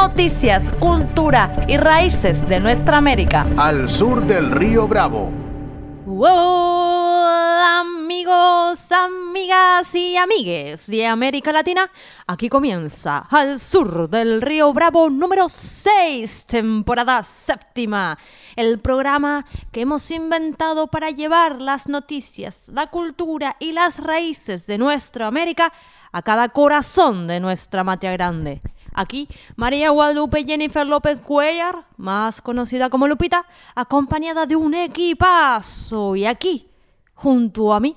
Noticias, cultura y raíces de nuestra América. Al sur del río Bravo. Hola amigos, amigas y amigues de América Latina. Aquí comienza Al sur del río Bravo número 6, temporada séptima. El programa que hemos inventado para llevar las noticias, la cultura y las raíces de nuestra América a cada corazón de nuestra matria grande. Aquí, María Guadalupe Jennifer López Cuellar, más conocida como Lupita, acompañada de un equipazo. Y aquí, junto a mí,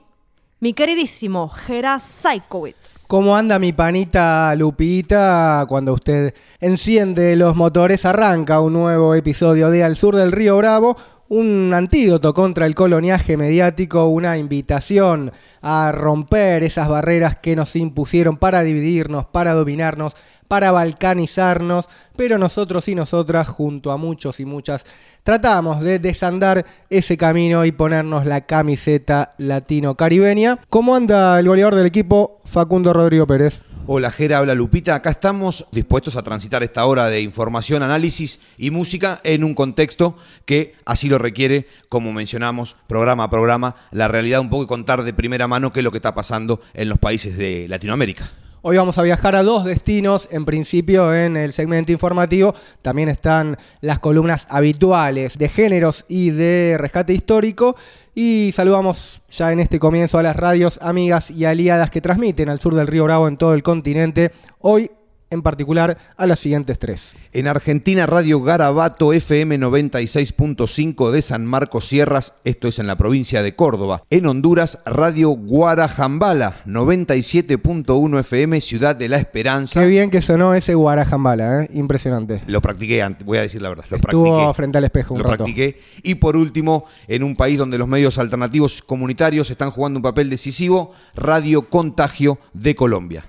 mi queridísimo Gera Saikowitz. ¿Cómo anda mi panita Lupita? Cuando usted enciende los motores, arranca un nuevo episodio de Al Sur del Río Bravo, un antídoto contra el coloniaje mediático, una invitación a romper esas barreras que nos impusieron para dividirnos, para dominarnos, para balcanizarnos, pero nosotros y nosotras, junto a muchos y muchas, tratamos de desandar ese camino y ponernos la camiseta latino-caribeña. ¿Cómo anda el goleador del equipo, Facundo Rodrigo Pérez? Hola Jera, hola Lupita, acá estamos dispuestos a transitar esta hora de información, análisis y música en un contexto que así lo requiere, como mencionamos, programa a programa, la realidad un poco y contar de primera mano qué es lo que está pasando en los países de Latinoamérica. Hoy vamos a viajar a dos destinos, en principio en el segmento informativo también están las columnas habituales de géneros y de rescate histórico y saludamos ya en este comienzo a las radios amigas y aliadas que transmiten al sur del río Bravo en todo el continente. Hoy en particular a las siguientes tres. En Argentina, Radio Garabato FM 96.5 de San Marcos Sierras, esto es en la provincia de Córdoba. En Honduras, Radio Guarajambala 97.1 FM, Ciudad de la Esperanza. Qué bien que sonó ese Guarajambala, ¿eh? impresionante. Lo practiqué antes, voy a decir la verdad. Lo Estuvo practiqué. frente al espejo un Lo rato. practiqué. Y por último, en un país donde los medios alternativos comunitarios están jugando un papel decisivo, Radio Contagio de Colombia.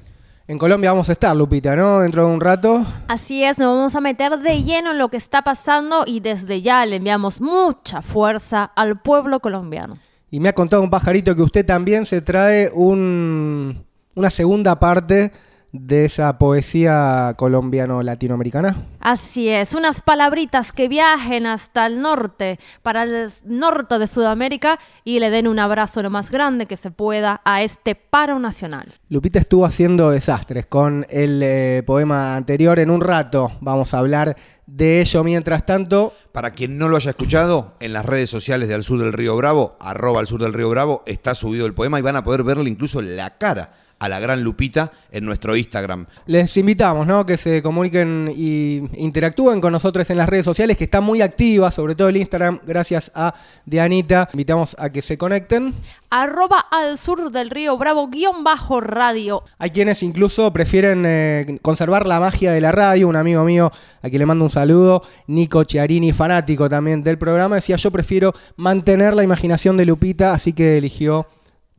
En Colombia vamos a estar, Lupita, ¿no? Dentro de un rato. Así es, nos vamos a meter de lleno en lo que está pasando y desde ya le enviamos mucha fuerza al pueblo colombiano. Y me ha contado un pajarito que usted también se trae un, una segunda parte de esa poesía colombiano-latinoamericana. Así es, unas palabritas que viajen hasta el norte, para el norte de Sudamérica y le den un abrazo lo más grande que se pueda a este paro nacional. Lupita estuvo haciendo desastres con el eh, poema anterior. En un rato vamos a hablar de ello. Mientras tanto, Para quien no lo haya escuchado, en las redes sociales de Al Sur del Río Bravo, arroba al Sur del Río Bravo, está subido el poema y van a poder verle incluso la cara a la gran Lupita en nuestro Instagram. les invitamos ¿no? que se comuniquen y interactúen con nosotros en las redes sociales, que están muy activas, sobre todo el Instagram, gracias a Dianita. Invitamos a que se conecten. Arroba al sur del río Bravo guion bajo radio. Hay quienes incluso prefieren eh, conservar la magia de la radio. Un amigo mío, a quien le mando un saludo, Nico Chiarini, fanático también del programa, decía yo prefiero mantener la imaginación de Lupita, así que eligió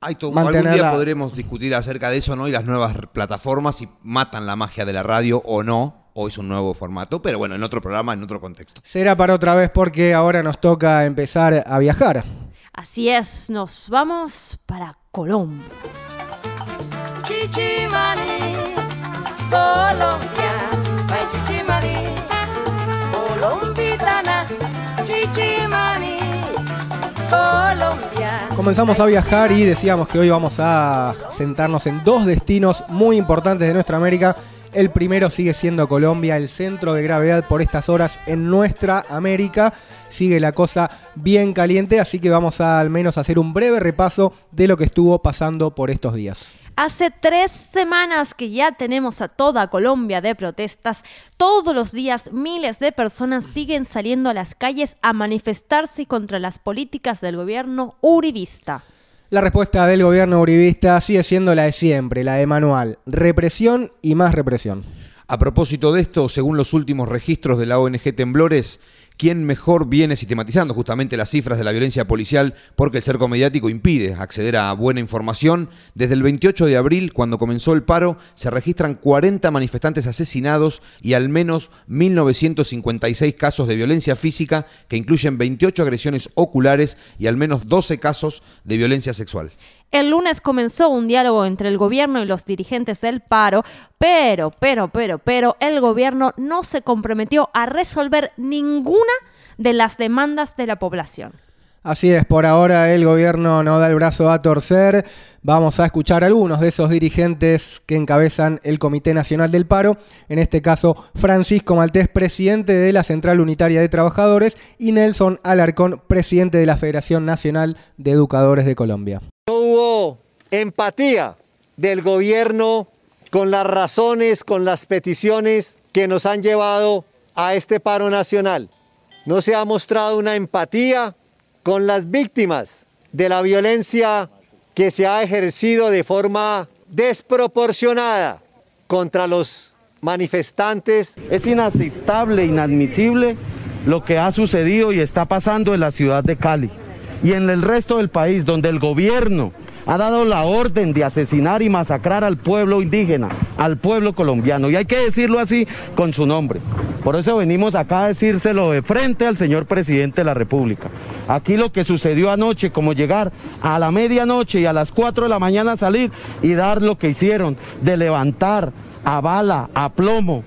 Hay todo- algún día podremos discutir acerca de eso, ¿no? Y las nuevas plataformas, si matan la magia de la radio o no, o es un nuevo formato, pero bueno, en otro programa, en otro contexto. Será para otra vez porque ahora nos toca empezar a viajar. Así es, nos vamos para Colombia. Chichimani, Colombia, ay Chichimani, Colombitana, Comenzamos a viajar y decíamos que hoy vamos a sentarnos en dos destinos muy importantes de nuestra América. El primero sigue siendo Colombia, el centro de gravedad por estas horas en nuestra América. Sigue la cosa bien caliente, así que vamos a al menos hacer un breve repaso de lo que estuvo pasando por estos días. Hace tres semanas que ya tenemos a toda Colombia de protestas. Todos los días miles de personas siguen saliendo a las calles a manifestarse contra las políticas del gobierno uribista. La respuesta del gobierno uribista sigue siendo la de siempre, la de manual. Represión y más represión. A propósito de esto, según los últimos registros de la ONG Temblores, ¿quién mejor viene sistematizando justamente las cifras de la violencia policial porque el cerco mediático impide acceder a buena información. Desde el 28 de abril, cuando comenzó el paro, se registran 40 manifestantes asesinados y al menos 1.956 casos de violencia física que incluyen 28 agresiones oculares y al menos 12 casos de violencia sexual. El lunes comenzó un diálogo entre el gobierno y los dirigentes del paro, pero, pero, pero, pero, el gobierno no se comprometió a resolver ninguna de las demandas de la población. Así es, por ahora el gobierno no da el brazo a torcer. Vamos a escuchar a algunos de esos dirigentes que encabezan el Comité Nacional del Paro, en este caso Francisco Maltés, presidente de la Central Unitaria de Trabajadores, y Nelson Alarcón, presidente de la Federación Nacional de Educadores de Colombia. Empatía del gobierno con las razones, con las peticiones que nos han llevado a este paro nacional. No se ha mostrado una empatía con las víctimas de la violencia que se ha ejercido de forma desproporcionada contra los manifestantes. Es inaceptable, inadmisible lo que ha sucedido y está pasando en la ciudad de Cali y en el resto del país, donde el gobierno ha dado la orden de asesinar y masacrar al pueblo indígena, al pueblo colombiano. Y hay que decirlo así con su nombre. Por eso venimos acá a decírselo de frente al señor presidente de la República. Aquí lo que sucedió anoche, como llegar a la medianoche y a las 4 de la mañana salir y dar lo que hicieron, de levantar a bala, a plomo,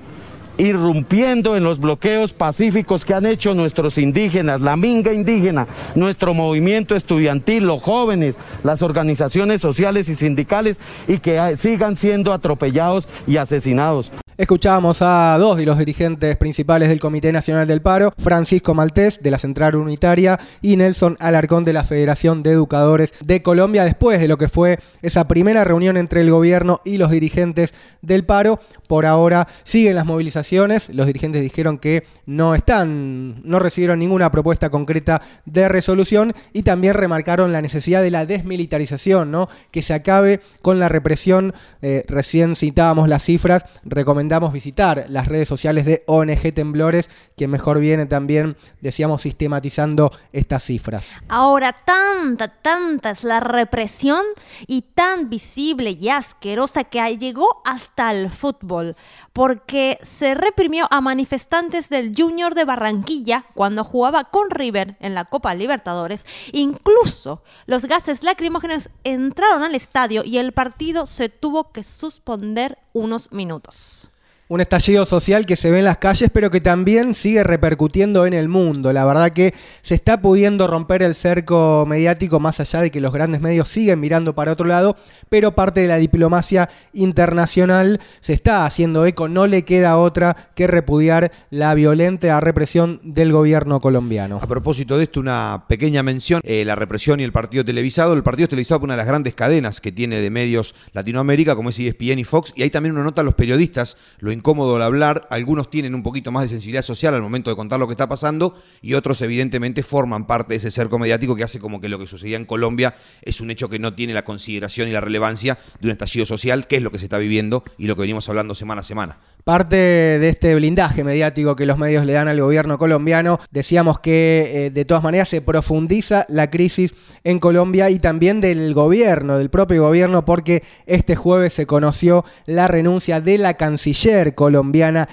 irrumpiendo en los bloqueos pacíficos que han hecho nuestros indígenas, la minga indígena, nuestro movimiento estudiantil, los jóvenes, las organizaciones sociales y sindicales y que sigan siendo atropellados y asesinados. Escuchábamos a dos de los dirigentes principales del Comité Nacional del Paro, Francisco Maltés de la Central Unitaria y Nelson Alarcón de la Federación de Educadores de Colombia, después de lo que fue esa primera reunión entre el gobierno y los dirigentes del paro. Por ahora siguen las movilizaciones, los dirigentes dijeron que no están, no recibieron ninguna propuesta concreta de resolución y también remarcaron la necesidad de la desmilitarización, ¿no? que se acabe con la represión. Eh, recién citábamos las cifras, recomendamos recomendamos visitar las redes sociales de ONG Temblores, que mejor viene también, decíamos, sistematizando estas cifras. Ahora, tanta, tanta es la represión y tan visible y asquerosa que llegó hasta el fútbol, porque se reprimió a manifestantes del Junior de Barranquilla cuando jugaba con River en la Copa Libertadores. Incluso los gases lacrimógenos entraron al estadio y el partido se tuvo que suspender unos minutos. Un estallido social que se ve en las calles, pero que también sigue repercutiendo en el mundo. La verdad que se está pudiendo romper el cerco mediático más allá de que los grandes medios siguen mirando para otro lado, pero parte de la diplomacia internacional se está haciendo eco. No le queda otra que repudiar la violenta represión del gobierno colombiano. A propósito de esto, una pequeña mención, eh, la represión y el partido televisado. El partido televisado es una de las grandes cadenas que tiene de medios Latinoamérica, como es ESPN y Fox, y hay también una nota a los periodistas, lo incómodo al hablar, algunos tienen un poquito más de sensibilidad social al momento de contar lo que está pasando y otros evidentemente forman parte de ese cerco mediático que hace como que lo que sucedía en Colombia es un hecho que no tiene la consideración y la relevancia de un estallido social, que es lo que se está viviendo y lo que venimos hablando semana a semana. Parte de este blindaje mediático que los medios le dan al gobierno colombiano, decíamos que eh, de todas maneras se profundiza la crisis en Colombia y también del gobierno, del propio gobierno, porque este jueves se conoció la renuncia de la canciller colombiana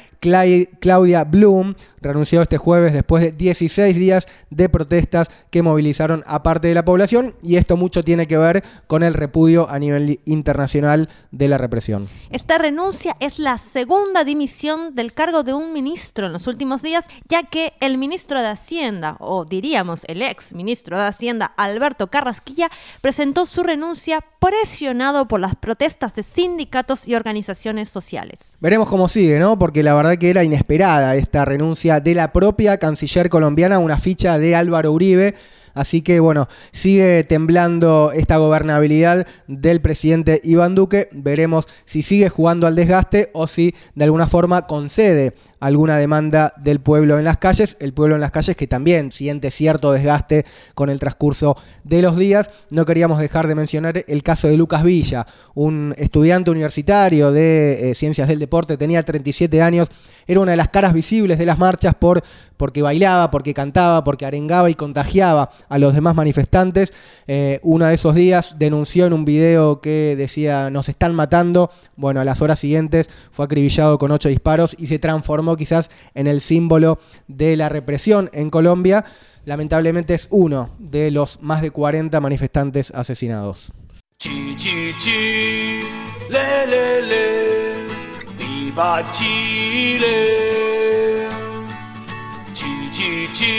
Claudia Bloom renunció este jueves después de 16 días de protestas que movilizaron a parte de la población y esto mucho tiene que ver con el repudio a nivel internacional de la represión. Esta renuncia es la segunda dimisión del cargo de un ministro en los últimos días, ya que el ministro de Hacienda, o diríamos el ex ministro de Hacienda, Alberto Carrasquilla, presentó su renuncia presionado por las protestas de sindicatos y organizaciones sociales. Veremos cómo sigue, ¿no? Porque la verdad que era inesperada esta renuncia de la propia canciller colombiana, una ficha de Álvaro Uribe. Así que bueno, sigue temblando esta gobernabilidad del presidente Iván Duque. Veremos si sigue jugando al desgaste o si de alguna forma concede alguna demanda del pueblo en las calles, el pueblo en las calles que también siente cierto desgaste con el transcurso de los días. No queríamos dejar de mencionar el caso de Lucas Villa, un estudiante universitario de eh, ciencias del deporte, tenía 37 años, era una de las caras visibles de las marchas por, porque bailaba, porque cantaba, porque arengaba y contagiaba a los demás manifestantes. Eh, uno de esos días denunció en un video que decía nos están matando. Bueno, a las horas siguientes fue acribillado con ocho disparos y se transformó quizás en el símbolo de la represión en Colombia. Lamentablemente es uno de los más de 40 manifestantes asesinados. Chi, chi, chi, le, le, le, viva Chile. Chi, chi, chi.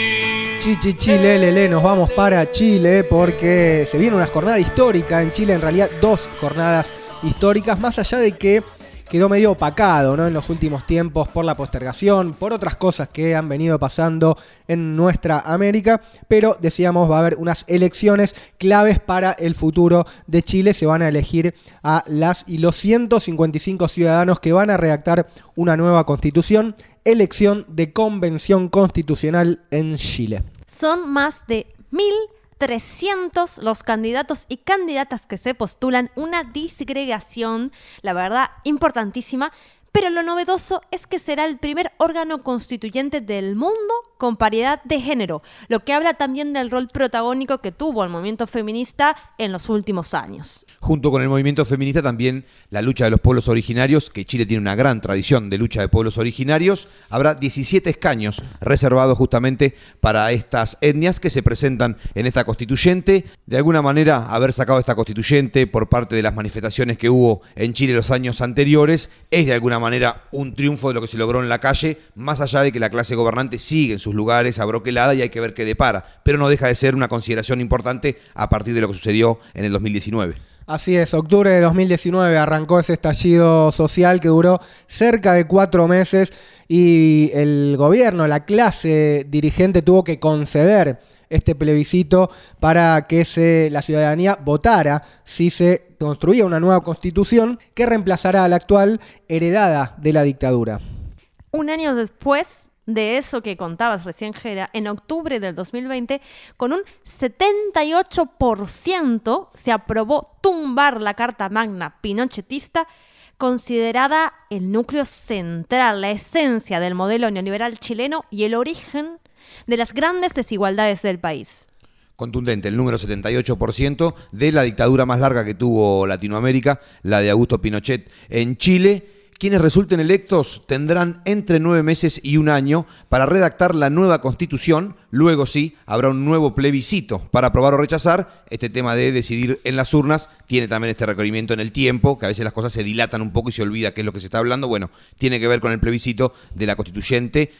Chi, chi, chi, le, le, le, nos vamos para Chile porque se viene una jornada histórica en Chile, en realidad dos jornadas históricas, más allá de que quedó medio opacado ¿no? en los últimos tiempos por la postergación, por otras cosas que han venido pasando en nuestra América, pero decíamos va a haber unas elecciones claves para el futuro de Chile, se van a elegir a las y los 155 ciudadanos que van a redactar una nueva constitución, elección de convención constitucional en Chile. Son más de mil 300 los candidatos y candidatas que se postulan, una disgregación, la verdad, importantísima, pero lo novedoso es que será el primer órgano constituyente del mundo con paridad de género, lo que habla también del rol protagónico que tuvo el movimiento feminista en los últimos años. Junto con el movimiento feminista también la lucha de los pueblos originarios, que Chile tiene una gran tradición de lucha de pueblos originarios, habrá 17 escaños reservados justamente para estas etnias que se presentan en esta constituyente. De alguna manera, haber sacado esta constituyente por parte de las manifestaciones que hubo en Chile los años anteriores es de alguna manera un triunfo de lo que se logró en la calle, más allá de que la clase gobernante sigue en sus lugares abroquelada y hay que ver qué depara, pero no deja de ser una consideración importante a partir de lo que sucedió en el 2019. Así es, octubre de 2019 arrancó ese estallido social que duró cerca de cuatro meses y el gobierno, la clase dirigente tuvo que conceder este plebiscito para que se, la ciudadanía votara si se construía una nueva constitución que reemplazara a la actual heredada de la dictadura. Un año después, de eso que contabas recién, Gera, en octubre del 2020, con un 78% se aprobó tumbar la Carta Magna pinochetista, considerada el núcleo central, la esencia del modelo neoliberal chileno y el origen de las grandes desigualdades del país. Contundente, el número 78% de la dictadura más larga que tuvo Latinoamérica, la de Augusto Pinochet en Chile quienes resulten electos tendrán entre nueve meses y un año para redactar la nueva constitución. Luego sí, habrá un nuevo plebiscito para aprobar o rechazar. Este tema de decidir en las urnas tiene también este requerimiento en el tiempo, que a veces las cosas se dilatan un poco y se olvida qué es lo que se está hablando. Bueno, tiene que ver con el plebiscito de la constituyente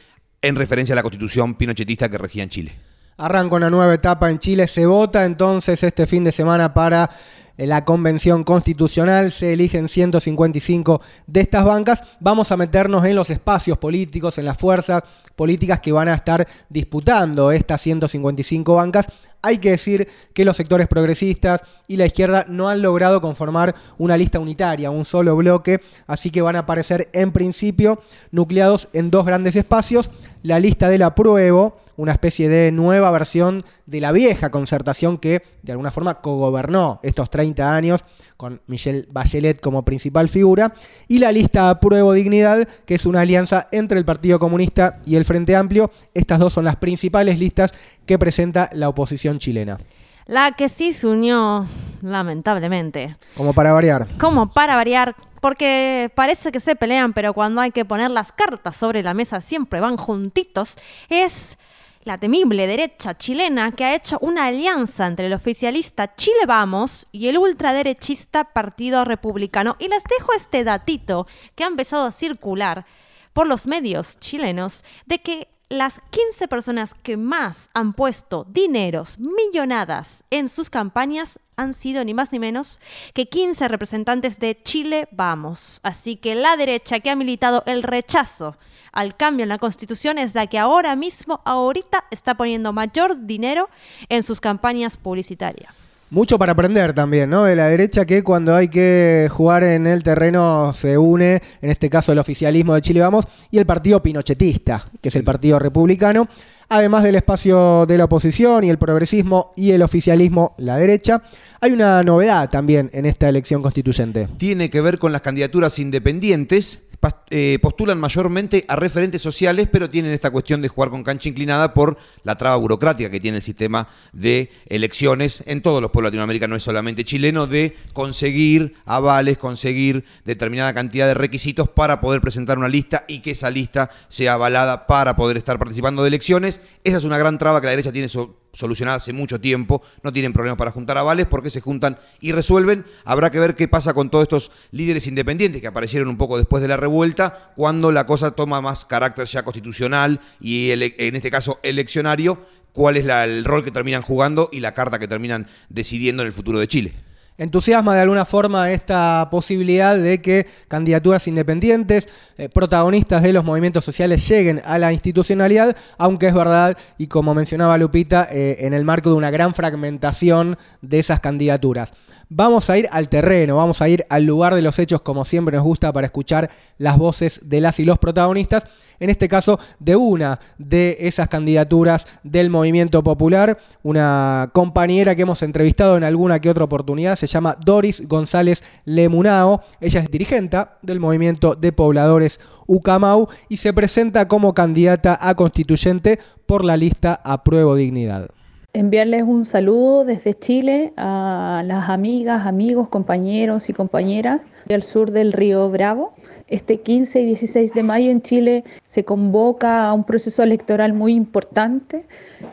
en referencia a la constitución pinochetista que regía en Chile. Arranca una nueva etapa en Chile, se vota entonces este fin de semana para la convención constitucional, se eligen 155 de estas bancas. Vamos a meternos en los espacios políticos, en las fuerzas políticas que van a estar disputando estas 155 bancas. Hay que decir que los sectores progresistas y la izquierda no han logrado conformar una lista unitaria, un solo bloque, así que van a aparecer en principio nucleados en dos grandes espacios, la lista del apruebo, una especie de nueva versión de la vieja concertación que de alguna forma cogobernó estos 30 años con Michelle Bachelet como principal figura, y la lista Apruebo Dignidad, que es una alianza entre el Partido Comunista y el Frente Amplio. Estas dos son las principales listas que presenta la oposición chilena. La que sí se unió, lamentablemente. Como para variar. Como para variar, porque parece que se pelean, pero cuando hay que poner las cartas sobre la mesa siempre van juntitos, es la temible derecha chilena que ha hecho una alianza entre el oficialista Chile Vamos y el ultraderechista Partido Republicano. Y les dejo este datito que ha empezado a circular por los medios chilenos de que las 15 personas que más han puesto dineros, millonadas en sus campañas, han sido ni más ni menos que 15 representantes de Chile Vamos. Así que la derecha que ha militado el rechazo al cambio en la constitución es la que ahora mismo, ahorita, está poniendo mayor dinero en sus campañas publicitarias. Mucho para aprender también, ¿no? De la derecha que cuando hay que jugar en el terreno se une, en este caso el oficialismo de Chile Vamos y el partido pinochetista, que es el partido republicano, además del espacio de la oposición y el progresismo y el oficialismo, la derecha. Hay una novedad también en esta elección constituyente. Tiene que ver con las candidaturas independientes eh, postulan mayormente a referentes sociales, pero tienen esta cuestión de jugar con cancha inclinada por la traba burocrática que tiene el sistema de elecciones en todos los pueblos latinoamericanos, no es solamente chileno, de conseguir avales, conseguir determinada cantidad de requisitos para poder presentar una lista y que esa lista sea avalada para poder estar participando de elecciones. Esa es una gran traba que la derecha tiene solucionada hace mucho tiempo, no tienen problemas para juntar avales porque se juntan y resuelven. Habrá que ver qué pasa con todos estos líderes independientes que aparecieron un poco después de la revuelta, cuando la cosa toma más carácter ya constitucional y en este caso eleccionario, cuál es el rol que terminan jugando y la carta que terminan decidiendo en el futuro de Chile entusiasma de alguna forma esta posibilidad de que candidaturas independientes, eh, protagonistas de los movimientos sociales lleguen a la institucionalidad, aunque es verdad, y como mencionaba Lupita, eh, en el marco de una gran fragmentación de esas candidaturas. Vamos a ir al terreno, vamos a ir al lugar de los hechos como siempre nos gusta para escuchar las voces de las y los protagonistas, en este caso de una de esas candidaturas del movimiento popular, una compañera que hemos entrevistado en alguna que otra oportunidad, se llama Doris González Lemunao, ella es dirigente del movimiento de pobladores Ucamau y se presenta como candidata a constituyente por la lista Apruebo Dignidad enviarles un saludo desde Chile a las amigas, amigos, compañeros y compañeras del sur del río Bravo. Este 15 y 16 de mayo en Chile se convoca a un proceso electoral muy importante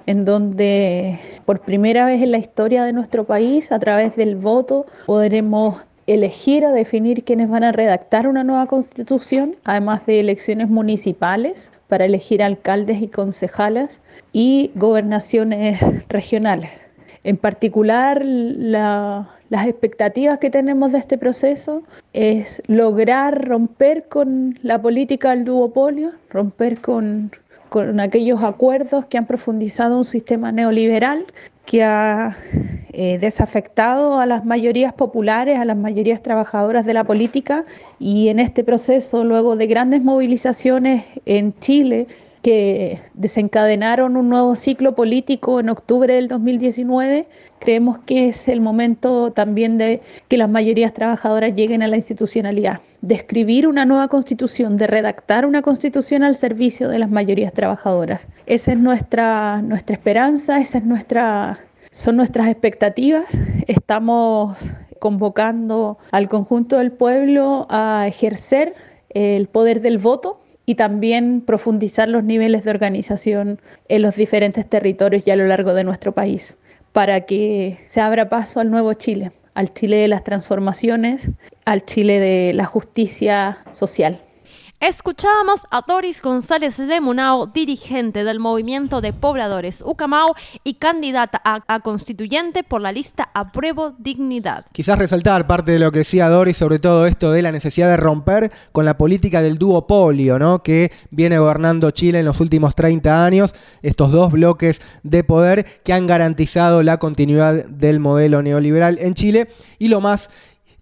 en donde por primera vez en la historia de nuestro país, a través del voto, podremos elegir o definir quiénes van a redactar una nueva constitución, además de elecciones municipales para elegir alcaldes y concejales y gobernaciones regionales. En particular, las expectativas que tenemos de este proceso es lograr romper con la política del duopolio, romper con, con aquellos acuerdos que han profundizado un sistema neoliberal que ha eh, desafectado a las mayorías populares, a las mayorías trabajadoras de la política y en este proceso, luego de grandes movilizaciones en Chile, que desencadenaron un nuevo ciclo político en octubre del 2019. Creemos que es el momento también de que las mayorías trabajadoras lleguen a la institucionalidad, de escribir una nueva constitución, de redactar una constitución al servicio de las mayorías trabajadoras. Esa es nuestra, nuestra esperanza, esa es nuestra, son nuestras expectativas. Estamos convocando al conjunto del pueblo a ejercer el poder del voto y también profundizar los niveles de organización en los diferentes territorios y a lo largo de nuestro país, para que se abra paso al nuevo Chile, al Chile de las transformaciones, al Chile de la justicia social. Escuchábamos a Doris González de Munao, dirigente del movimiento de pobladores Ucamao y candidata a, constituyente por la lista Apruebo Dignidad. Quizás resaltar parte de lo que decía Doris sobre todo esto de la necesidad de romper con la política del duopolio, ¿no? Que viene gobernando Chile en los últimos 30 años, estos dos bloques de poder que han garantizado la continuidad del modelo neoliberal en Chile y lo más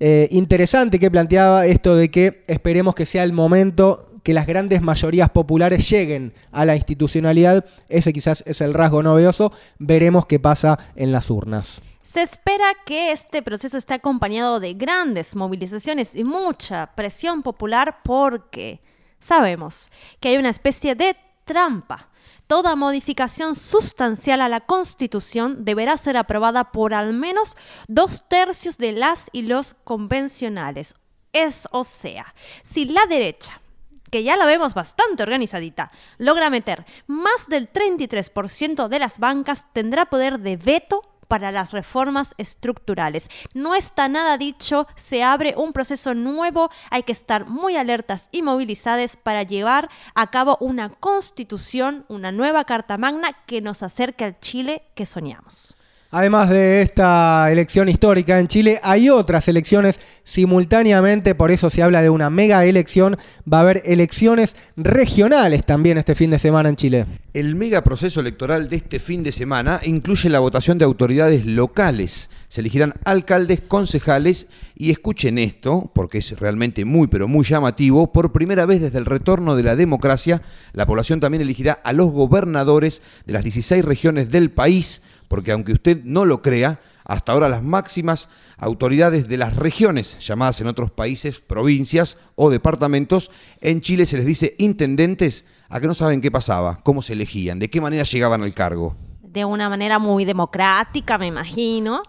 eh, interesante que planteaba esto de que esperemos que sea el momento que las grandes mayorías populares lleguen a la institucionalidad. Ese quizás es el rasgo novedoso. Veremos qué pasa en las urnas. Se espera que este proceso esté acompañado de grandes movilizaciones y mucha presión popular porque sabemos que hay una especie de trampa toda modificación sustancial a la Constitución deberá ser aprobada por al menos dos tercios de las y los convencionales. Es, o sea, si la derecha que ya la vemos bastante organizadita, logra meter más del 33% de las bancas, tendrá poder de veto para las reformas estructurales. No está nada dicho, se abre un proceso nuevo, hay que estar muy alertas y movilizadas para llevar a cabo una constitución, una nueva Carta Magna que nos acerque al Chile que soñamos. Además de esta elección histórica en Chile, hay otras elecciones simultáneamente, por eso se habla de una mega elección. Va a haber elecciones regionales también este fin de semana en Chile. El mega proceso electoral de este fin de semana incluye la votación de autoridades locales. Se elegirán alcaldes, concejales y escuchen esto, porque es realmente muy pero muy llamativo, por primera vez desde el retorno de la democracia, la población también elegirá a los gobernadores de las 16 regiones del país porque aunque usted no lo crea, hasta ahora las máximas autoridades de las regiones, llamadas en otros países provincias o departamentos, en Chile se les dice intendentes, a que no saben qué pasaba, cómo se elegían, de qué manera llegaban al cargo. De una manera muy democrática, me imagino.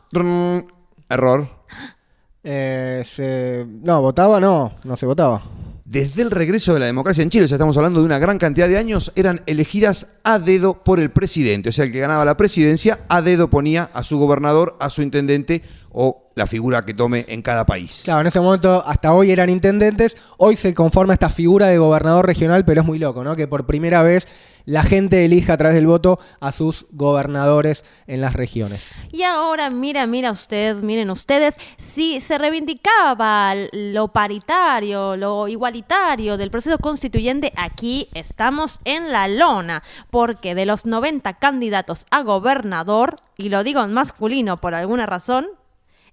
Error. Eh, se- No, votaba, no, no se votaba. Desde el regreso de la democracia en Chile, o sea, estamos hablando de una gran cantidad de años, eran elegidas a dedo por el presidente. O sea, el que ganaba la presidencia, a dedo ponía a su gobernador, a su intendente o la figura que tome en cada país. Claro, en ese momento hasta hoy eran intendentes, hoy se conforma esta figura de gobernador regional, pero es muy loco, ¿no? Que por primera vez la gente elija a través del voto a sus gobernadores en las regiones. Y ahora, mira, mira usted, miren ustedes, si se reivindicaba lo paritario, lo igualitario del proceso constituyente, aquí estamos en la lona, porque de los 90 candidatos a gobernador, y lo digo en masculino por alguna razón,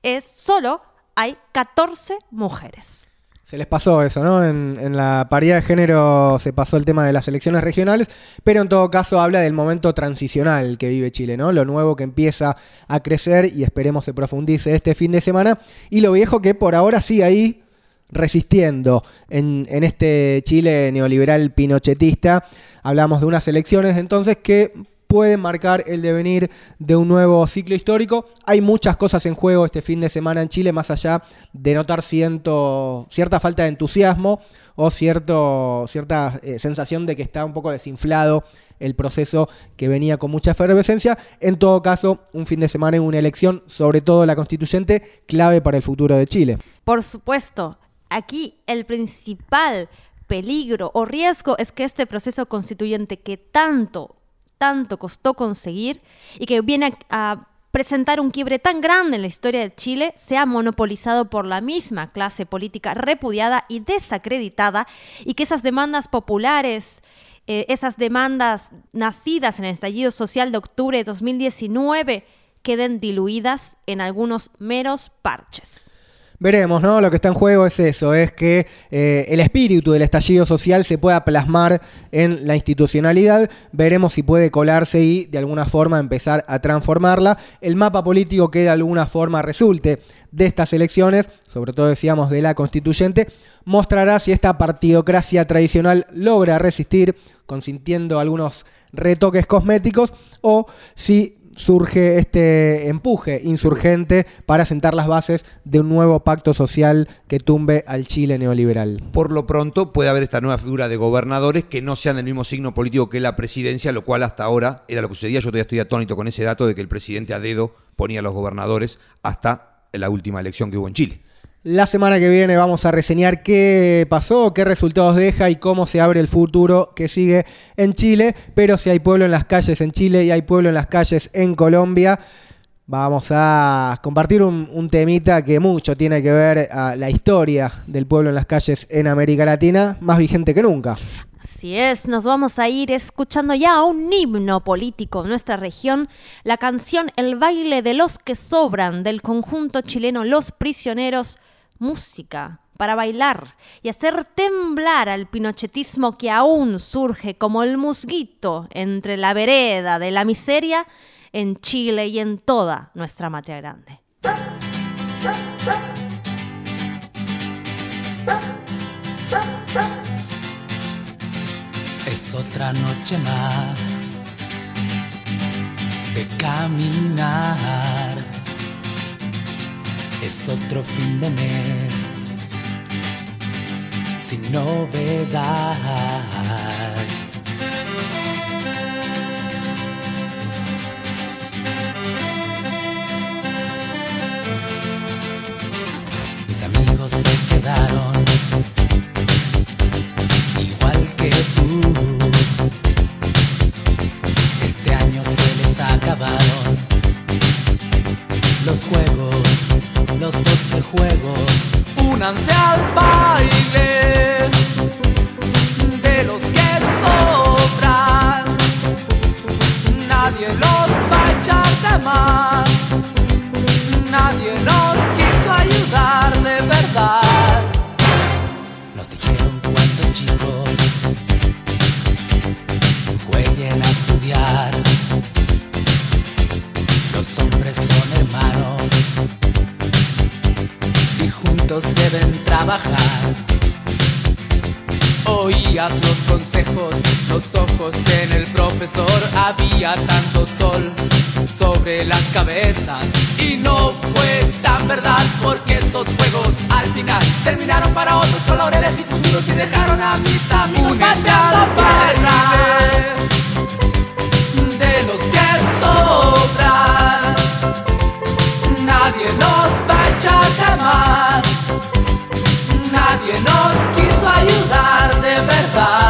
es solo hay 14 mujeres. Se les pasó eso, ¿no? En, la paridad de género se pasó el tema de las elecciones regionales, pero en todo caso habla del momento transicional que vive Chile, ¿no? Lo nuevo que empieza a crecer y esperemos se profundice este fin de semana, y lo viejo que por ahora sigue ahí resistiendo en, en este Chile neoliberal pinochetista. Hablamos de unas elecciones entonces que pueden marcar el devenir de un nuevo ciclo histórico. Hay muchas cosas en juego este fin de semana en Chile, más allá de notar cierta falta de entusiasmo o cierta eh, sensación de que está un poco desinflado el proceso que venía con mucha efervescencia. En todo caso, un fin de semana y una elección, sobre todo la constituyente, clave para el futuro de Chile. Por supuesto, aquí el principal peligro o riesgo es que este proceso constituyente que tanto, tanto costó conseguir y que viene a, presentar un quiebre tan grande en la historia de Chile sea monopolizado por la misma clase política repudiada y desacreditada y que esas demandas populares, eh, esas demandas nacidas en el estallido social de octubre de 2019 queden diluidas en algunos meros parches. Veremos, ¿no? Lo que está en juego es eso, es que eh, el espíritu del estallido social se pueda plasmar en la institucionalidad. Veremos si puede colarse y de alguna forma empezar a transformarla. El mapa político que de alguna forma resulte de estas elecciones, sobre todo decíamos de la constituyente, mostrará si esta partidocracia tradicional logra resistir, consintiendo algunos retoques cosméticos, o si surge este empuje insurgente para sentar las bases de un nuevo pacto social que tumbe al Chile neoliberal. Por lo pronto puede haber esta nueva figura de gobernadores que no sean del mismo signo político que la presidencia, lo cual hasta ahora era lo que sucedía. Yo todavía estoy atónito con ese dato de que el presidente a dedo ponía a los gobernadores hasta la última elección que hubo en Chile. La semana que viene vamos a reseñar qué pasó, qué resultados deja y cómo se abre el futuro que sigue en Chile. Pero si hay pueblo en las calles en Chile y hay pueblo en las calles en Colombia, vamos a compartir un, temita que mucho tiene que ver a la historia del pueblo en las calles en América Latina, más vigente que nunca. Así es, nos vamos a ir escuchando ya un himno político de nuestra región, la canción El baile de los que sobran del conjunto chileno Los Prisioneros, música para bailar y hacer temblar al pinochetismo que aún surge como el musguito entre la vereda de la miseria en Chile y en toda nuestra matria grande. Es otra noche más de caminar. Es otro fin de mes sin novedad. Mis amigos se quedaron igual que los juegos, los doce juegos, únanse al baile de los que sobran, nadie los va a echar de más, nadie los deben trabajar. Oías los consejos, los ojos en el profesor, había tanto sol sobre las cabezas y no fue tan verdad porque esos juegos al final terminaron para otros con laureles y futuros y dejaron a mis amigos Únete al baile de los que sobran. Nadie nos va a echar jamás. Nadie nos quiso ayudar de verdad.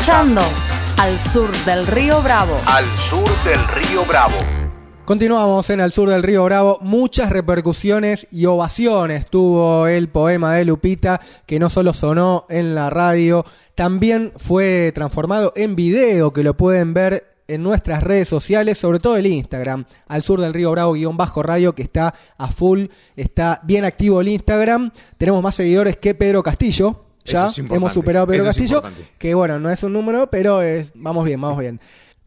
Escuchando Al Sur del Río Bravo. Al sur del río Bravo. Continuamos en el sur del río Bravo. Muchas repercusiones y ovaciones tuvo el poema de Lupita, que no solo sonó en la radio, también fue transformado en video, que lo pueden ver en nuestras redes sociales, sobre todo el Instagram, al sur del río Bravo guion bajo radio, que está a full, está bien activo el Instagram. Tenemos más seguidores que Pedro Castillo. Ya es hemos superado a Pedro Eso Castillo, que bueno, no es un número, pero es, vamos bien, vamos bien.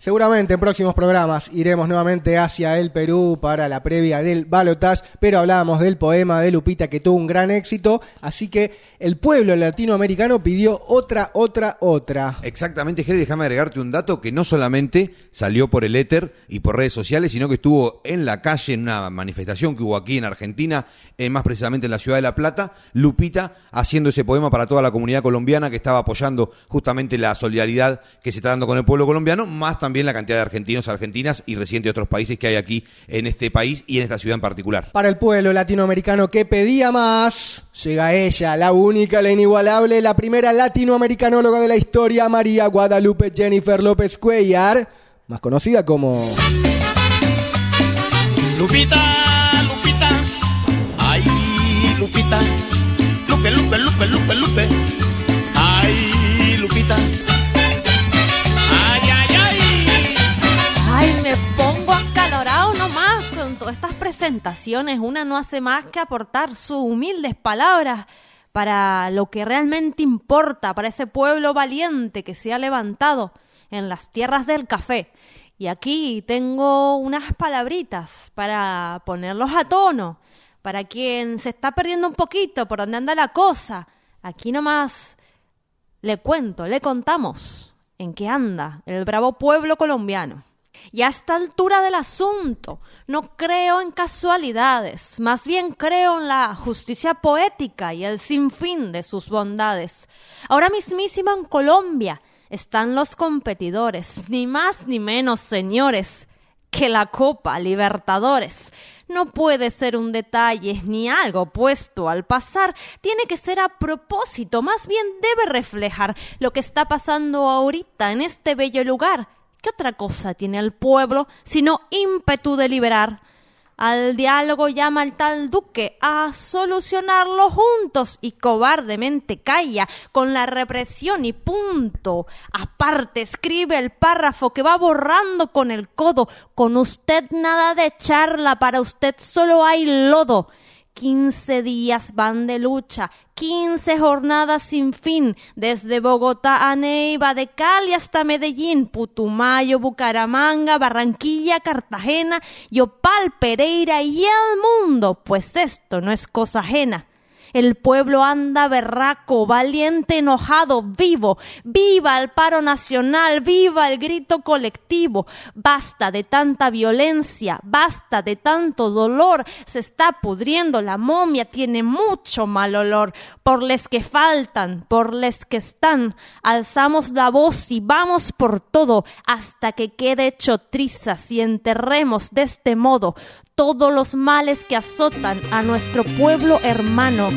Seguramente en próximos programas iremos nuevamente hacia el Perú para la previa del balotage, pero hablábamos del poema de Lupita que tuvo un gran éxito, así que el pueblo latinoamericano pidió otra, otra, otra. Exactamente, Jerry, déjame agregarte un dato que no solamente salió por el éter y por redes sociales, sino que estuvo en la calle en una manifestación que hubo aquí en Argentina, eh, más precisamente en la ciudad de La Plata, Lupita haciendo ese poema para toda la comunidad colombiana que estaba apoyando justamente la solidaridad que se está dando con el pueblo colombiano, más también la cantidad de argentinos, argentinas y residentes de otros países que hay aquí en este país y en esta ciudad en particular. Para el pueblo latinoamericano que pedía más, llega ella, la única, la inigualable, la primera latinoamericanóloga de la historia, María Guadalupe Jennifer López Cuellar, más conocida como... Lupita, Lupita, ay, Lupita, Lupe, Lupe, Lupe, Lupe, Lupe, ay, Lupita, presentaciones. Una no hace más que aportar sus humildes palabras para lo que realmente importa, para ese pueblo valiente que se ha levantado en las tierras del café. Y aquí tengo unas palabritas para ponerlos a tono, para quien se está perdiendo un poquito por dónde anda la cosa. Aquí nomás le cuento, le contamos en qué anda el bravo pueblo colombiano. Y a esta altura del asunto, no creo en casualidades, más bien creo en la justicia poética y el sinfín de sus bondades. Ahora mismísimo en Colombia están los competidores, ni más ni menos, señores, que la Copa Libertadores. No puede ser un detalle ni algo puesto al pasar, tiene que ser a propósito, más bien debe reflejar lo que está pasando ahorita en este bello lugar. ¿Qué otra cosa tiene el pueblo sino ímpetu de liberar? Al diálogo llama el tal duque a solucionarlo juntos y cobardemente calla con la represión y punto. Aparte escribe el párrafo que va borrando con el codo. Con usted nada de charla, para usted solo hay lodo. Quince días van de lucha, quince jornadas sin fin, desde Bogotá a Neiva, de Cali hasta Medellín, Putumayo, Bucaramanga, Barranquilla, Cartagena, Yopal, Pereira y el mundo, pues esto no es cosa ajena. El pueblo anda berraco, valiente, enojado, vivo. Viva el paro nacional, viva el grito colectivo. Basta de tanta violencia, basta de tanto dolor. Se está pudriendo la momia, tiene mucho mal olor. Por les que faltan, por les que están, alzamos la voz y vamos por todo hasta que quede hecho trizas y enterremos de este modo todos los males que azotan a nuestro pueblo hermano.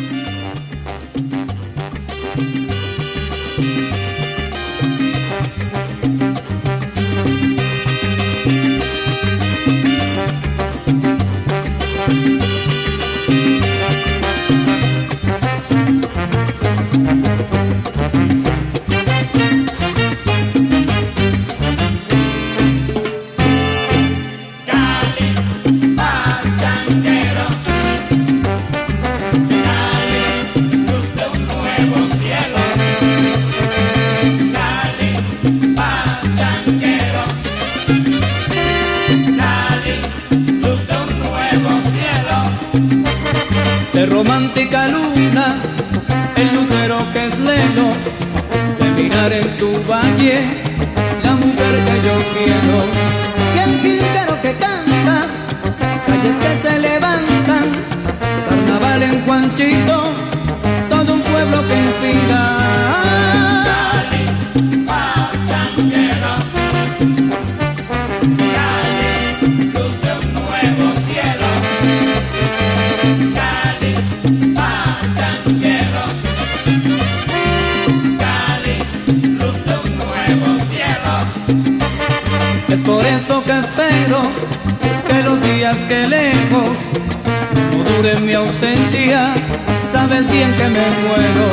Me muero.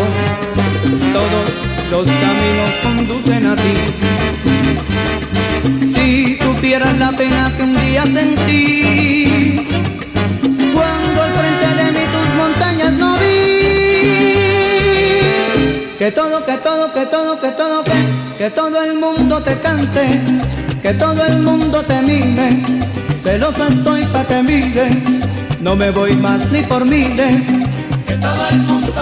Todos los caminos conducen a ti. Si supieras la pena que un día sentí cuando al frente de mí tus montañas no vi Que todo, que todo, que todo, que todo, que, que todo el mundo te cante, que todo el mundo te mire. Celoso estoy pa' que mire, no me voy más ni por miles.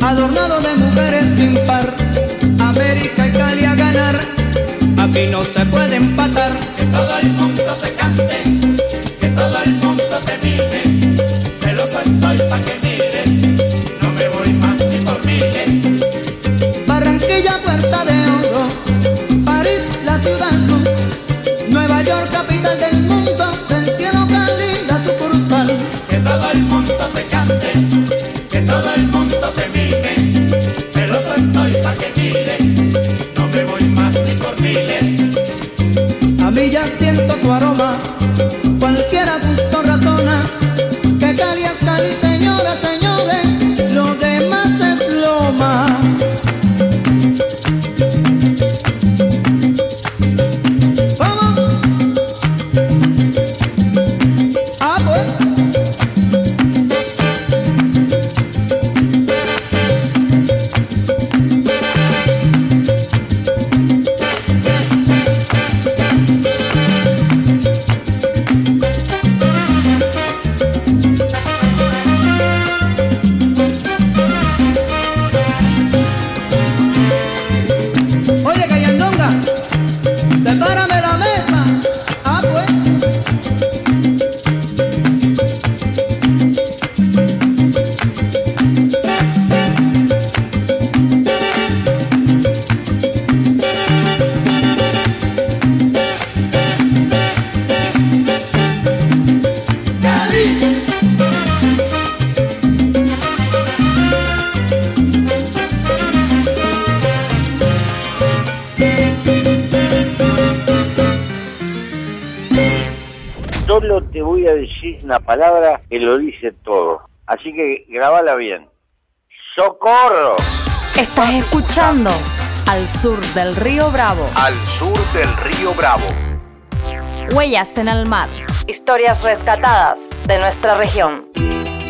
adornado de mujeres sin par. América y Cali a ganar, aquí no se puede empatar. Voy a decir una palabra que lo dice todo. Así que grabala bien. ¡Socorro! Estás escuchando Al Sur del Río Bravo. Al sur del río Bravo. Huellas en el mar. Historias rescatadas de nuestra región.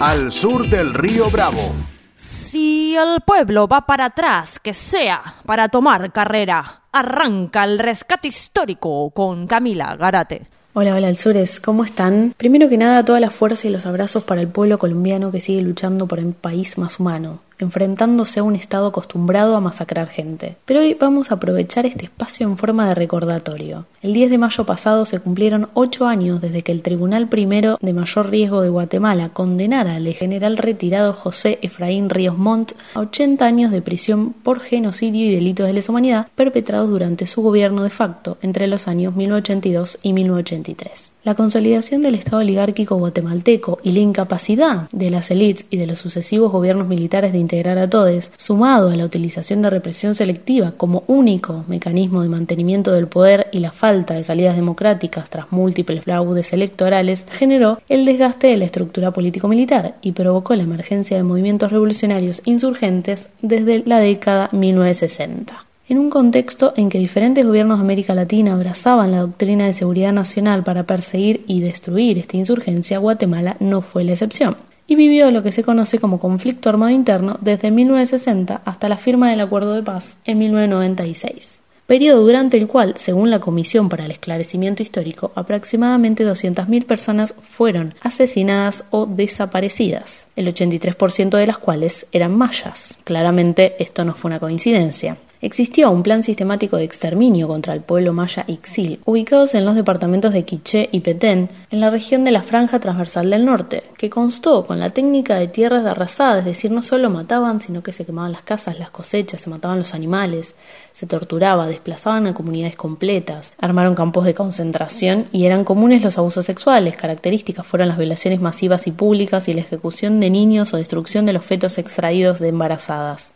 Al sur del río Bravo. Si el pueblo va para atrás, que sea para tomar carrera. Arranca el rescate histórico con Camila Garate. Hola, hola, Alzures, ¿cómo están? Primero que nada, toda la fuerza y los abrazos para el pueblo colombiano que sigue luchando por un país más humano, enfrentándose a un Estado acostumbrado a masacrar gente. Pero hoy vamos a aprovechar este espacio en forma de recordatorio. El 10 de mayo pasado se cumplieron ocho años desde que el Tribunal Primero de Mayor Riesgo de Guatemala condenara al general retirado José Efraín Ríos Montt a 80 años de prisión por genocidio y delitos de lesa humanidad perpetrados durante su gobierno de facto entre los años 1982 y 1983. La consolidación del Estado oligárquico guatemalteco y la incapacidad de las élites y de los sucesivos gobiernos militares de integrar a todos, sumado a la utilización de represión selectiva como único mecanismo de mantenimiento del poder y la falta de salidas democráticas tras múltiples fraudes electorales, generó el desgaste de la estructura político-militar y provocó la emergencia de movimientos revolucionarios insurgentes desde la década 1960 en un contexto en que diferentes gobiernos de América Latina abrazaban la doctrina de seguridad nacional para perseguir y destruir esta insurgencia, Guatemala no fue la excepción y vivió lo que se conoce como conflicto armado interno desde 1960 hasta la firma del Acuerdo de Paz en 1996 periodo durante el cual, según la Comisión para el Esclarecimiento Histórico, aproximadamente 200.000 personas fueron asesinadas o desaparecidas, el 83% de las cuales eran mayas. Claramente esto no fue una coincidencia. Existió un plan sistemático de exterminio contra el pueblo maya Ixil, ubicados en los departamentos de Quiché y Petén, en la región de la Franja Transversal del Norte, que constó con la técnica de tierras de arrasada, es decir, no solo mataban, sino que se quemaban las casas, las cosechas, se mataban los animales, se torturaba, desplazaban a comunidades completas, armaron campos de concentración y eran comunes los abusos sexuales, características fueron las violaciones masivas y públicas y la ejecución de niños o destrucción de los fetos extraídos de embarazadas.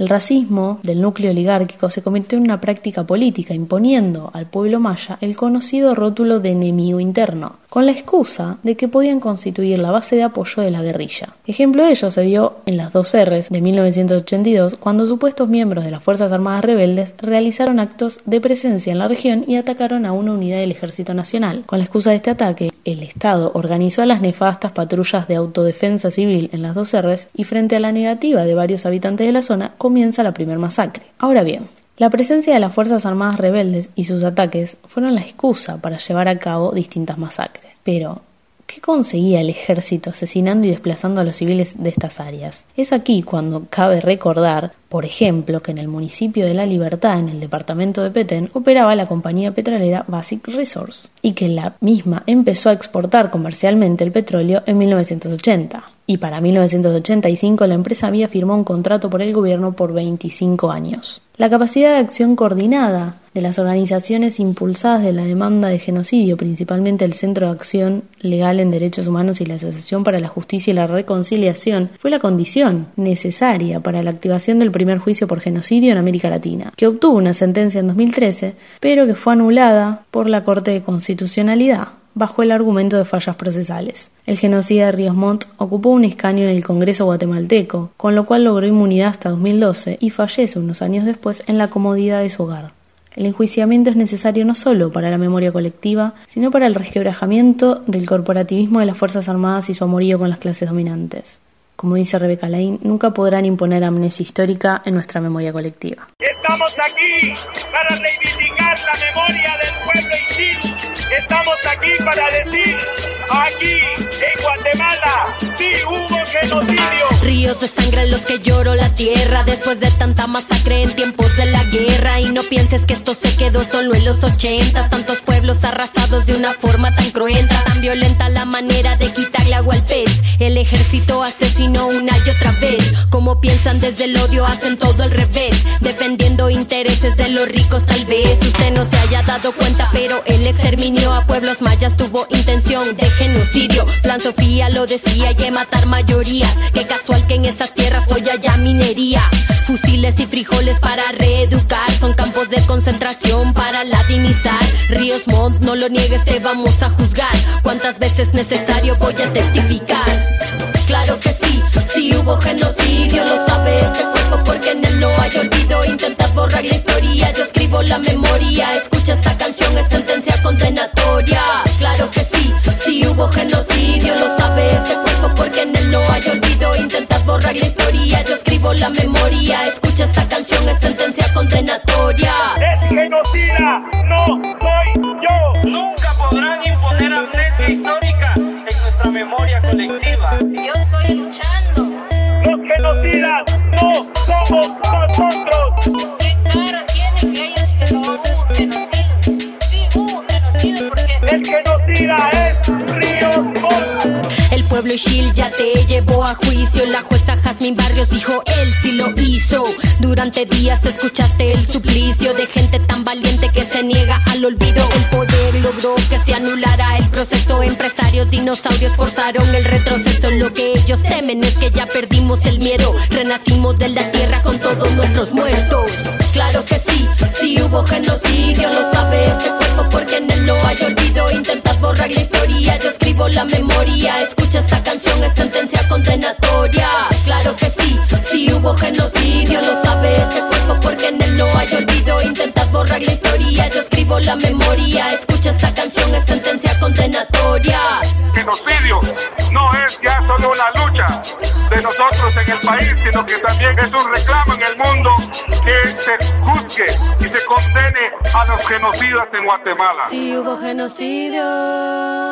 El racismo del núcleo oligárquico se convirtió en una práctica política, imponiendo al pueblo maya el conocido rótulo de enemigo interno, con la excusa de que podían constituir la base de apoyo de la guerrilla. Ejemplo de ello se dio en las dos R's de 1982, cuando supuestos miembros de las Fuerzas Armadas rebeldes realizaron actos de presencia en la región y atacaron a una unidad del Ejército Nacional. Con la excusa de este ataque, el Estado organizó las nefastas patrullas de autodefensa civil en las dos R's y frente a la negativa de varios habitantes de la zona, comienza la primer masacre. Ahora bien, la presencia de las Fuerzas Armadas rebeldes y sus ataques fueron la excusa para llevar a cabo distintas masacres. Pero, ¿qué conseguía el ejército asesinando y desplazando a los civiles de estas áreas? Es aquí cuando cabe recordar, por ejemplo, que en el municipio de La Libertad, en el departamento de Petén, operaba la compañía petrolera Basic Resource y que la misma empezó a exportar comercialmente el petróleo en 1980 y para 1985 la empresa había firmado un contrato por el gobierno por 25 años. La capacidad de acción coordinada de las organizaciones impulsadas de la demanda de genocidio, principalmente el Centro de Acción Legal en Derechos Humanos y la Asociación para la Justicia y la Reconciliación, fue la condición necesaria para la activación del primer juicio por genocidio en América Latina, que obtuvo una sentencia en 2013, pero que fue anulada por la Corte de Constitucionalidad bajo el argumento de fallas procesales. El genocida de Ríos Montt ocupó un escaño en el Congreso guatemalteco, con lo cual logró inmunidad hasta 2012 y fallece unos años después en la comodidad de su hogar. El enjuiciamiento es necesario no solo para la memoria colectiva, sino para el resquebrajamiento del corporativismo de las Fuerzas Armadas y su amorío con las clases dominantes. Como dice Rebeca Lain, nunca podrán imponer amnesia histórica en nuestra memoria colectiva. Estamos aquí para reivindicar la memoria del pueblo Isil. Estamos aquí para decir, aquí en Guatemala, sí hubo genocidio. Ríos de sangre en los que lloró la tierra después de tanta masacre en tiempos de la guerra. Y no pienses que esto se quedó solo en los ochentas. Tantos pueblos arrasados de una forma tan cruenta, tan violenta la manera de quitarle agua al pez. El ejército asesinó una y otra vez. Como piensan desde el odio, hacen todo al revés. Defendiendo intereses de los ricos, tal vez usted no se haya dado cuenta, pero el exterminio a pueblos mayas tuvo intención de genocidio. Plan Sofía lo decía y matar mayorías. Qué casual que en esas tierras hoy haya minería. Fusiles y frijoles para reeducar. Son campos de concentración para latinizar. Ríos Montt, no lo niegues, te vamos a juzgar. ¿Cuántas veces necesario voy a testificar? Claro que sí, sí hubo genocidio, lo sabe este cuerpo porque en él no hay olvido. Intentas borrar la historia, yo escribo la memoria. Escucha esta canción, es sentencia condenatoria. Claro que sí, sí hubo genocidio, lo sabe este cuerpo porque en él no hay olvido. Intentas borrar la historia, yo escribo la memoria. Escucha esta canción, es sentencia El pueblo Ishil ya te llevó a juicio. La jueza Jazmín Barrios dijo él sí lo hizo. Durante días escuchaste el suplicio de gente tan valiente que se niega al olvido. El poder logró que se anulara el proceso. Empresarios, dinosaurios forzaron el retroceso. Lo que ellos temen es que ya perdimos el miedo. Renacimos de la tierra con todos nuestros muertos. Claro que sí, sí hubo genocidio. Lo sabe este cuerpo porque en él no hay olvido. Intentas borrar la historia, yo escribo la memoria. Escucha esta sentencia condenatoria. Claro que sí, sí hubo genocidio. Lo sabe este cuerpo porque en él no hay olvido. Intentas borrar la historia, yo escribo la memoria. Escucha esta canción, es sentencia condenatoria. Genocidio no es ya solo una lucha de nosotros en el país, sino que también es un reclamo en el mundo que se juzgue y se condene a los genocidas en Guatemala. Sí hubo genocidio.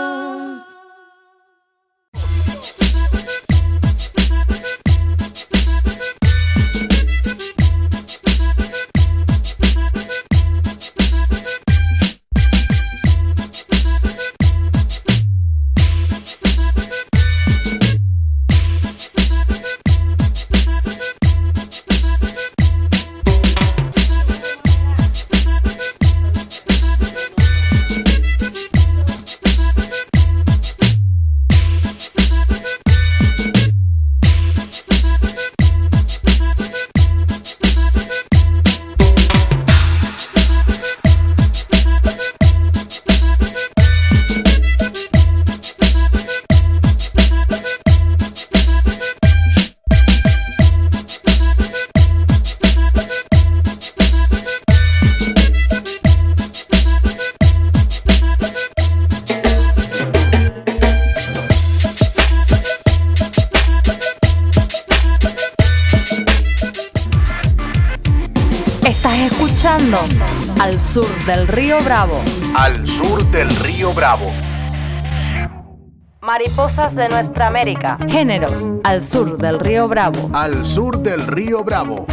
De nuestra América. Género, al sur del Río Bravo. Al sur del río Bravo.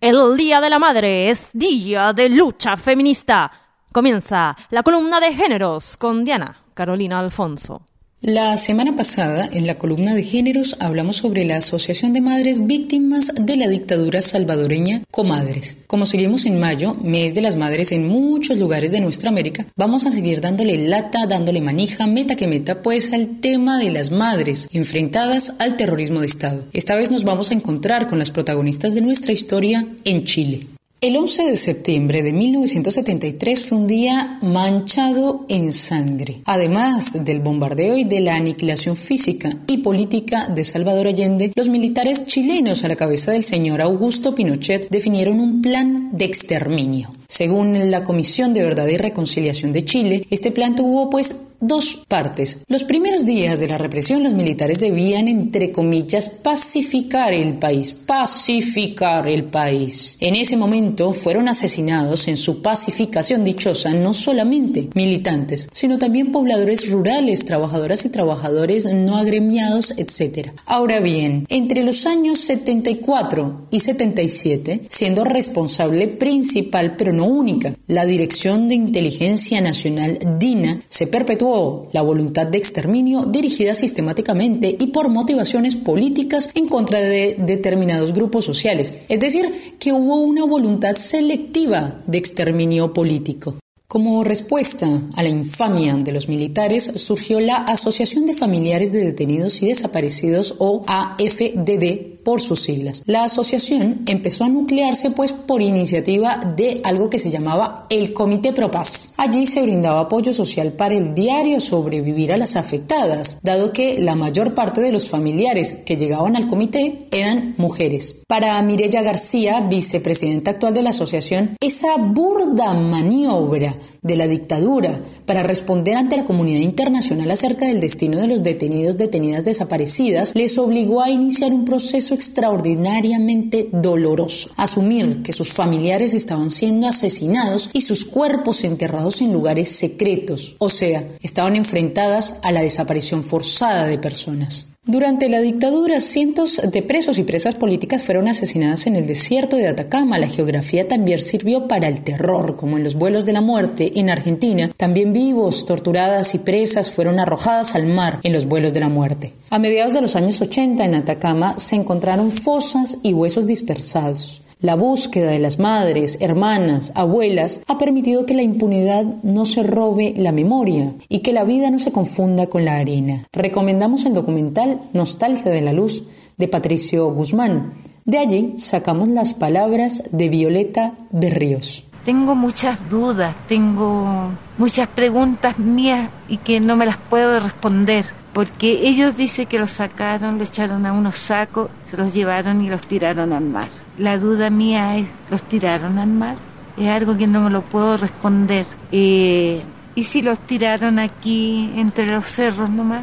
El Día de la Madre es Día de Lucha Feminista. Comienza la columna de géneros con Diana Carolina Alfonso. La semana pasada, en la columna de géneros, hablamos sobre la Asociación de Madres Víctimas de la Dictadura Salvadoreña, Comadres. Como seguimos en mayo, mes de las madres en muchos lugares de nuestra América, vamos a seguir dándole lata, dándole manija, meta que meta, pues al tema de las madres enfrentadas al terrorismo de Estado. Esta vez nos vamos a encontrar con las protagonistas de nuestra historia en Chile. El 11 de septiembre de 1973 fue un día manchado en sangre. Además del bombardeo y de la aniquilación física y política de Salvador Allende, los militares chilenos a la cabeza del señor Augusto Pinochet definieron un plan de exterminio. Según la Comisión de Verdad y Reconciliación de Chile, este plan tuvo pues dos partes. Los primeros días de la represión, los militares debían, entre comillas, pacificar el país, pacificar el país. En ese momento fueron asesinados en su pacificación dichosa no solamente militantes, sino también pobladores rurales, trabajadoras y trabajadores no agremiados, etc. Ahora bien, entre los años 74 y 77, siendo responsable principal, pero única, la Dirección de Inteligencia Nacional DINA, se perpetuó la voluntad de exterminio dirigida sistemáticamente y por motivaciones políticas en contra de determinados grupos sociales, es decir, que hubo una voluntad selectiva de exterminio político. Como respuesta a la infamia de los militares surgió la Asociación de Familiares de Detenidos y Desaparecidos o AFDD por sus siglas. La asociación empezó a nuclearse pues por iniciativa de algo que se llamaba el Comité Pro Paz. Allí se brindaba apoyo social para el diario sobrevivir a las afectadas, dado que la mayor parte de los familiares que llegaban al comité eran mujeres. Para Mireya García, vicepresidenta actual de la asociación, esa burda maniobra de la dictadura para responder ante la comunidad internacional acerca del destino de los detenidos detenidas desaparecidas les obligó a iniciar un proceso extraordinariamente doloroso, asumir que sus familiares estaban siendo asesinados y sus cuerpos enterrados en lugares secretos, o sea, estaban enfrentadas a la desaparición forzada de personas. Durante la dictadura, cientos de presos y presas políticas fueron asesinadas en el desierto de Atacama. La geografía también sirvió para el terror, como en los vuelos de la muerte en Argentina. También vivos, torturadas y presas fueron arrojadas al mar en los vuelos de la muerte. A mediados de los años 80 en Atacama se encontraron fosas y huesos dispersados. La búsqueda de las madres, hermanas, abuelas ha permitido que la impunidad no se robe la memoria y que la vida no se confunda con la arena. Recomendamos el documental Nostalgia de la Luz de Patricio Guzmán. De allí sacamos las palabras de Violeta Berríos. Tengo muchas dudas, tengo muchas preguntas mías y que no me las puedo responder, porque ellos dicen que los sacaron, lo echaron a unos sacos, se los llevaron y los tiraron al mar. La duda mía es, ¿los tiraron al mar? Es algo que no me lo puedo responder. Eh, ¿Y si los tiraron aquí entre los cerros nomás?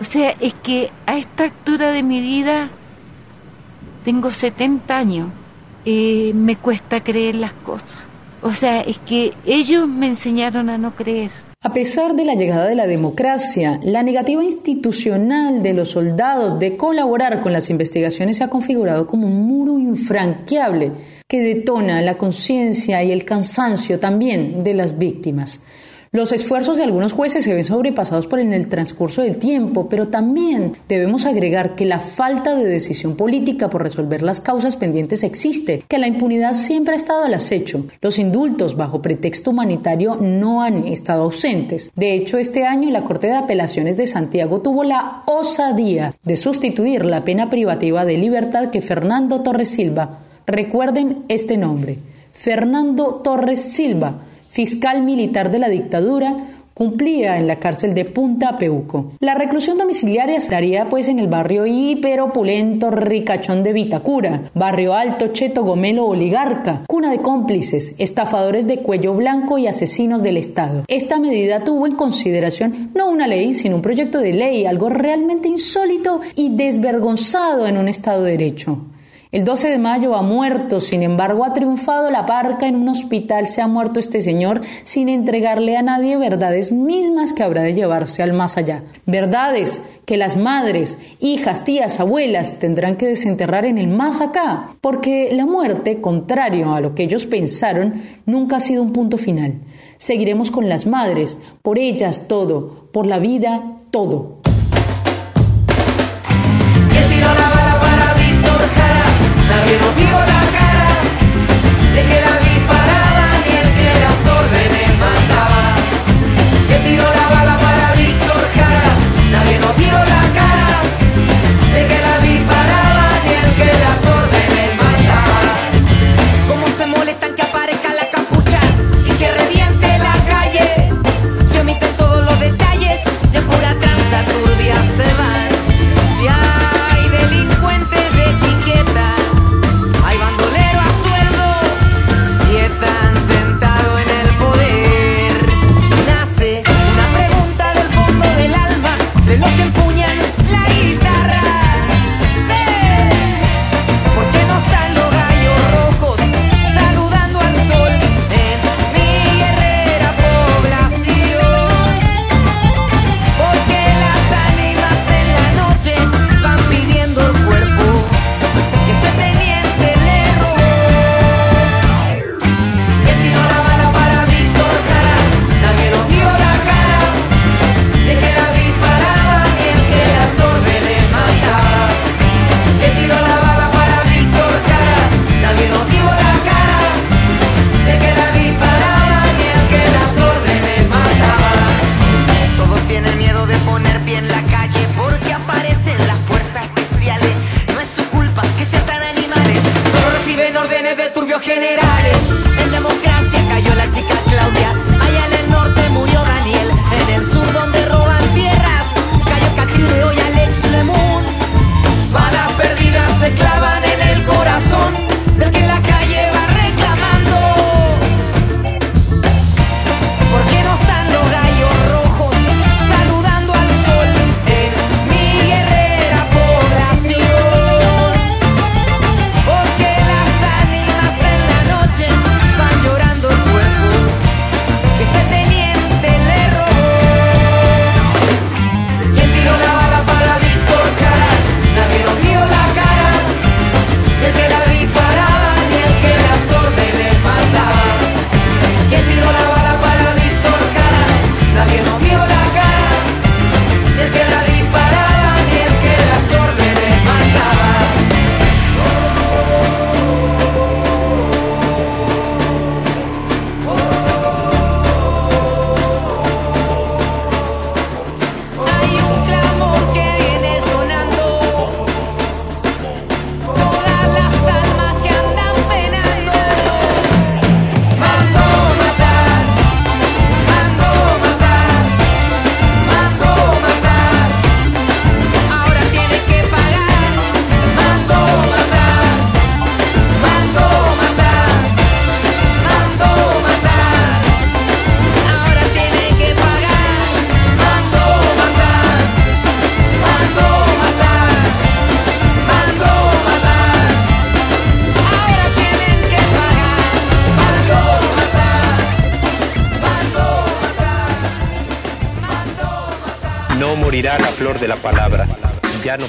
O sea, es que a esta altura de mi vida tengo 70 años. Eh, me cuesta creer las cosas. O sea, es que ellos me enseñaron a no creer. A pesar de la llegada de la democracia, la negativa institucional de los soldados de colaborar con las investigaciones se ha configurado como un muro infranqueable que detona la conciencia y el cansancio también de las víctimas. Los esfuerzos de algunos jueces se ven sobrepasados por el transcurso del tiempo, pero también debemos agregar que la falta de decisión política por resolver las causas pendientes existe, que la impunidad siempre ha estado al acecho. Los indultos bajo pretexto humanitario no han estado ausentes. De hecho, este año la Corte de Apelaciones de Santiago tuvo la osadía de sustituir la pena privativa de libertad que Fernando Torres Silva. Recuerden este nombre. Fernando Torres Silva fiscal militar de la dictadura, cumplía en la cárcel de Punta Peuco. La reclusión domiciliaria estaría pues en el barrio hiperopulento ricachón de Vitacura, barrio alto cheto gomelo oligarca, cuna de cómplices, estafadores de cuello blanco y asesinos del Estado. Esta medida tuvo en consideración no una ley, sino un proyecto de ley, algo realmente insólito y desvergonzado en un Estado de Derecho. El 12 de mayo ha muerto, sin embargo ha triunfado la parca en un hospital, se ha muerto este señor sin entregarle a nadie verdades mismas que habrá de llevarse al más allá. Verdades que las madres, hijas, tías, abuelas tendrán que desenterrar en el más acá, porque la muerte, contrario a lo que ellos pensaron, nunca ha sido un punto final. Seguiremos con las madres, por ellas todo, por la vida todo.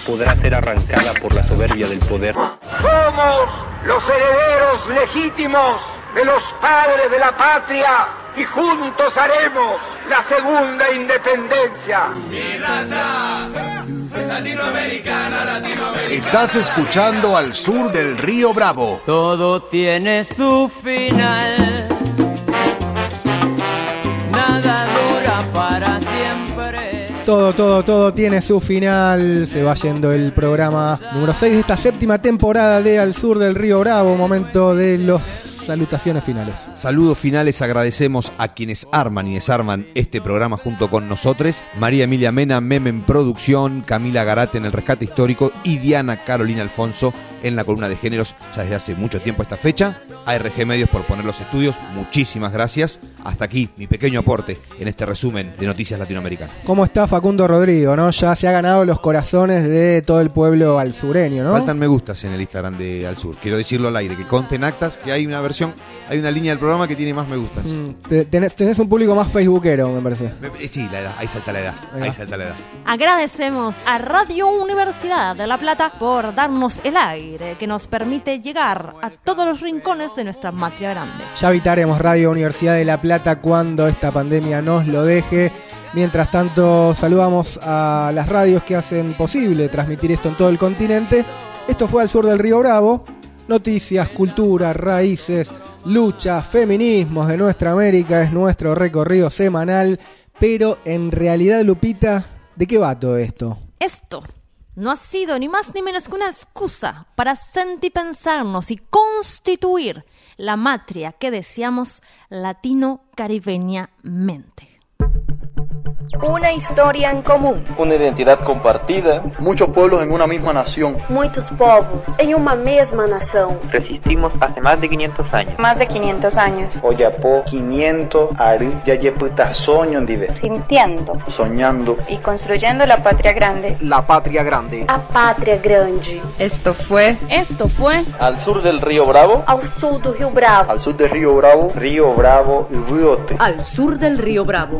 Podrá ser arrancada por la soberbia del poder. Somos los herederos legítimos de los padres de la patria y juntos haremos la segunda independencia. Mi raza latinoamericana, latinoamericana. Estás escuchando al sur del río Bravo. Todo tiene su final. Todo, todo, todo tiene su final. Se va yendo el programa número 6 de esta séptima temporada de Al Sur del Río Bravo. Momento de los salutaciones finales. Saludos finales, agradecemos a quienes arman y desarman este programa junto con nosotros. María Emilia Mena, Meme en producción, Camila Garate en el rescate histórico y Diana Carolina Alfonso en la columna de géneros ya desde hace mucho tiempo esta fecha. ARG Medios por poner los estudios, muchísimas gracias. Hasta aquí mi pequeño aporte en este resumen de noticias latinoamericanas. ¿Cómo está Facundo Rodrigo, no? Ya se ha ganado los corazones de todo el pueblo al sureño, ¿no? Faltan me gustas en el Instagram de Al Sur. Quiero decirlo al aire, que conten actas, que hay una versión, hay una línea del programa que tiene más me gustas. Mm, te- tenés, tenés un público más facebookero, me parece. Eh, Sí, la edad, ahí salta la edad, ahí salta la edad. Agradecemos a Radio Universidad de La Plata por darnos el aire que nos permite llegar a todos los rincones de nuestra matria grande. Ya habitaremos Radio Universidad de La Plata cuando esta pandemia nos lo deje. Mientras tanto, saludamos a las radios que hacen posible transmitir esto en todo el continente. Esto fue al sur del Río Bravo. Noticias, cultura, raíces, lucha, feminismos de nuestra América es nuestro recorrido semanal. Pero en realidad, Lupita, ¿de qué va todo esto? Esto no ha sido ni más ni menos que una excusa para sentipensarnos y constituir la matria que deseamos latino-caribeñamente. Una historia en común. Una identidad compartida. Muchos pueblos en una misma nación. Muitos povos em uma mesma nação. Resistimos hace más de 500 años. Más de 500 años. Oyapo 500 ari yayeputa soño dive. Sintiendo Soñando. y construyendo la patria grande. La patria grande. A pátria grande. Esto fue. Esto fue. Al sur del río Bravo. Ao sul do Rio Bravo. Al sur del río Bravo. Río Bravo y Riote. Al sur del río Bravo.